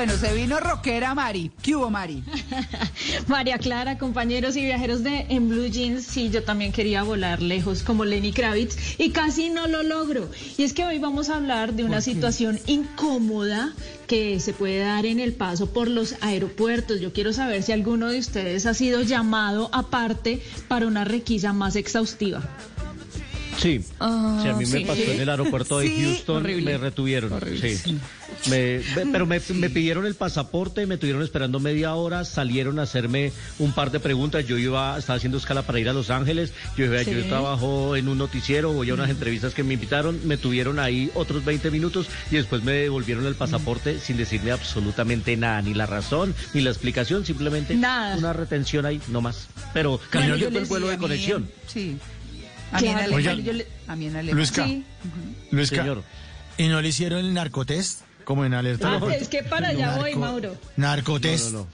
Bueno, se vino rockera Mari. ¿Qué hubo, Mari? María Clara, compañeros y viajeros de En Blue Jeans, sí, yo también quería volar lejos como Lenny Kravitz y casi no lo logro. Y es que hoy vamos a hablar de una situación incómoda que se puede dar en el paso por los aeropuertos. Yo quiero saber si alguno de ustedes ha sido llamado aparte para una requisa más exhaustiva. Sí, Ah, sí, a mí me sí. pasó en el aeropuerto de Sí, Houston, horrible. me retuvieron. Horrible, sí. Me- me- pero me, me pidieron el pasaporte, me tuvieron esperando media hora, salieron a hacerme un par de preguntas. Yo iba, estaba haciendo escala para ir a Los Ángeles. Yo dije, Sí. yo trabajo en un noticiero, voy a unas entrevistas que me invitaron, me tuvieron ahí otros 20 minutos y después me devolvieron el pasaporte sin decirme absolutamente nada, ni la razón, ni la explicación, simplemente Nada. una retención ahí, no más. Pero cambió yo el vuelo de conexión. en- Sí. A mí le- a mí en Alemania. Luisca, Sí. Luisca, Señor. ¿y no le hicieron el narcotest? Como en alerta. Ah, es que para allá voy, Mauro. Narcotest. No, no, no.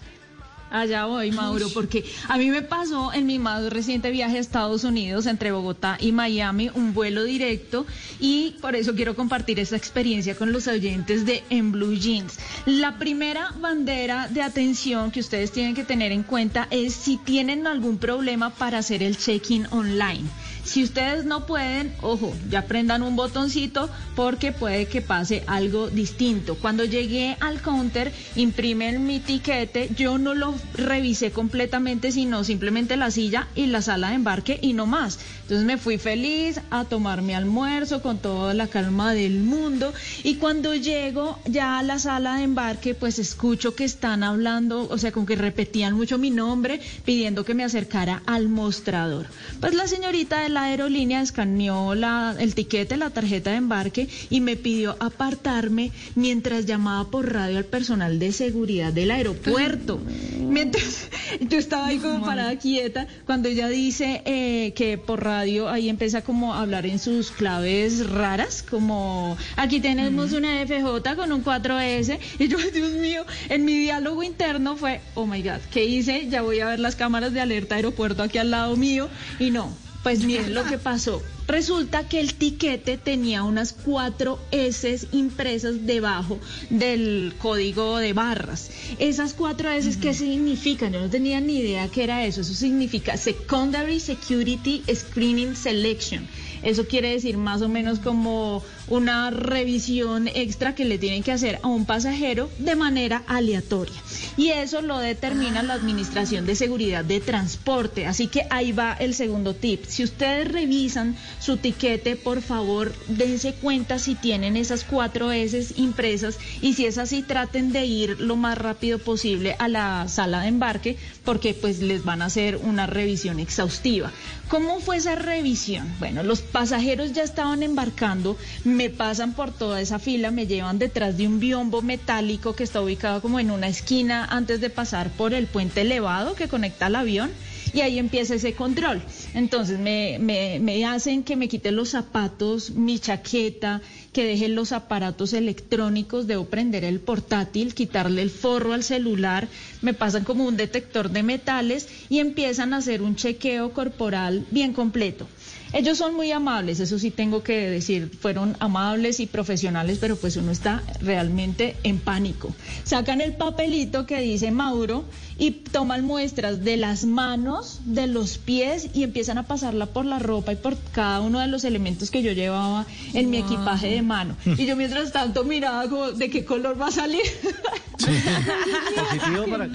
Allá voy, Mauro, porque a mí me pasó en mi más reciente viaje a Estados Unidos, entre Bogotá y Miami, un vuelo directo, y por eso quiero compartir esta experiencia con los oyentes de En Blue Jeans. La primera bandera de atención que ustedes tienen que tener en cuenta es si tienen algún problema para hacer el check-in online. Si ustedes no pueden, ojo, ya prendan un botoncito porque puede que pase algo distinto. Cuando llegué al counter, imprimen mi tiquete, yo no lo revisé completamente, sino simplemente la silla y la sala de embarque y no más. Entonces me fui feliz a tomar mi almuerzo con toda la calma del mundo y cuando llego ya a la sala de embarque, pues escucho que están hablando, o sea, como que repetían mucho mi nombre, pidiendo que me acercara al mostrador. Pues la señorita de la aerolínea escaneó la, el tiquete, la tarjeta de embarque y me pidió apartarme mientras llamaba por radio al personal de seguridad del aeropuerto. Mientras yo estaba ahí como parada quieta, cuando ella dice eh, que por radio ahí empieza como a hablar en sus claves raras, como aquí tenemos una FJ con un 4S, y yo, Dios mío, en mi diálogo interno fue, oh my God, ¿qué hice? Ya voy a ver las cámaras de alerta aeropuerto aquí al lado mío, y no, pues miren lo que pasó. Resulta que el tiquete tenía unas cuatro S impresas debajo del código de barras. Esas cuatro S, ¿qué significan? Yo no tenía ni idea qué era eso. Eso significa Secondary Security Screening Selection. Eso quiere decir más o menos como una revisión extra que le tienen que hacer a un pasajero de manera aleatoria. Y eso lo determina la Administración de Seguridad de Transporte. Así que ahí va el segundo tip. Si ustedes revisan su tiquete, por favor, dense cuenta si tienen esas cuatro S impresas y si es así, traten de ir lo más rápido posible a la sala de embarque porque pues les van a hacer una revisión exhaustiva. ¿Cómo fue esa revisión? Bueno, los pasajeros ya estaban embarcando, me pasan por toda esa fila, me llevan detrás de un biombo metálico que está ubicado como en una esquina antes de pasar por el puente elevado que conecta al avión y ahí empieza ese control. Entonces me, hacen que me quite los zapatos, mi chaqueta, que deje los aparatos electrónicos, debo prender el portátil, quitarle el forro al celular, me pasan como un detector de metales y empiezan a hacer un chequeo corporal bien completo. Ellos son muy amables, eso sí tengo que decir, fueron amables y profesionales, pero pues uno está realmente en pánico. Sacan el papelito que dice Mauro y toman muestras de las manos, de los pies y empiezan a pasarla por la ropa y por cada uno de los elementos que yo llevaba en mi equipaje de mano. Y yo mientras tanto miraba como de qué color va a salir. Positivo para...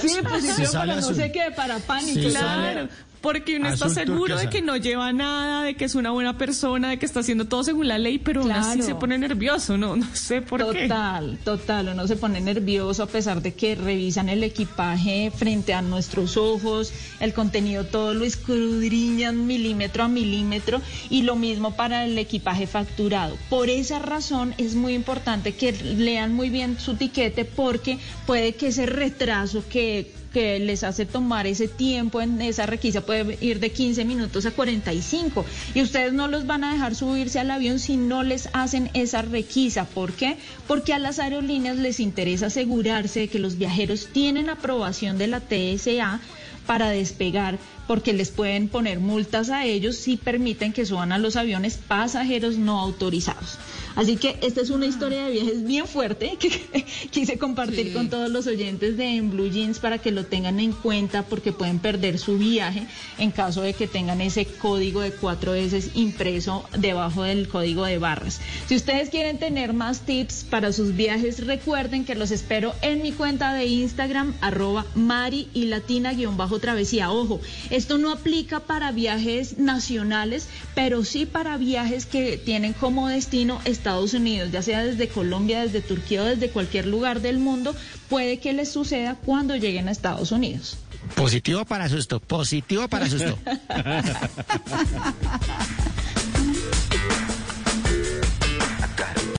sí, positivo Si para no azul. sé qué, para pánico. Si claro. Porque uno está seguro de turquesa. que no lleva nada, de que es una buena persona, de que está haciendo todo según la ley, pero aún así Claro. se pone nervioso, no, no sé por qué. Total, total, uno se pone nervioso a pesar de que revisan el equipaje frente a nuestros ojos, el contenido todo lo escudriñan milímetro a milímetro y lo mismo para el equipaje facturado. Por esa razón es muy importante que lean muy bien su tiquete porque puede que ese retraso que que les hace tomar ese tiempo en esa requisa puede ir de 15 minutos a 45 y ustedes no los van a dejar subirse al avión si no les hacen esa requisa. ¿Por qué? Porque a las aerolíneas les interesa asegurarse de que los viajeros tienen aprobación de la TSA para despegar porque les pueden poner multas a ellos si permiten que suban a los aviones pasajeros no autorizados. Así que esta es una historia de viajes bien fuerte que quise compartir Sí. con todos los oyentes de En Blue Jeans para que lo tengan en cuenta porque pueden perder su viaje en caso de que tengan ese código de cuatro veces impreso debajo del código de barras. Si ustedes quieren tener más tips para sus viajes, recuerden que los espero en mi cuenta de Instagram, arroba Mari y Latina guion bajo travesía. Ojo, esto no aplica para viajes nacionales, pero sí para viajes que tienen como destino Estados Unidos, ya sea desde Colombia, desde Turquía o desde cualquier lugar del mundo, puede que les suceda cuando lleguen a Estados Unidos. Positivo para susto, positivo para susto.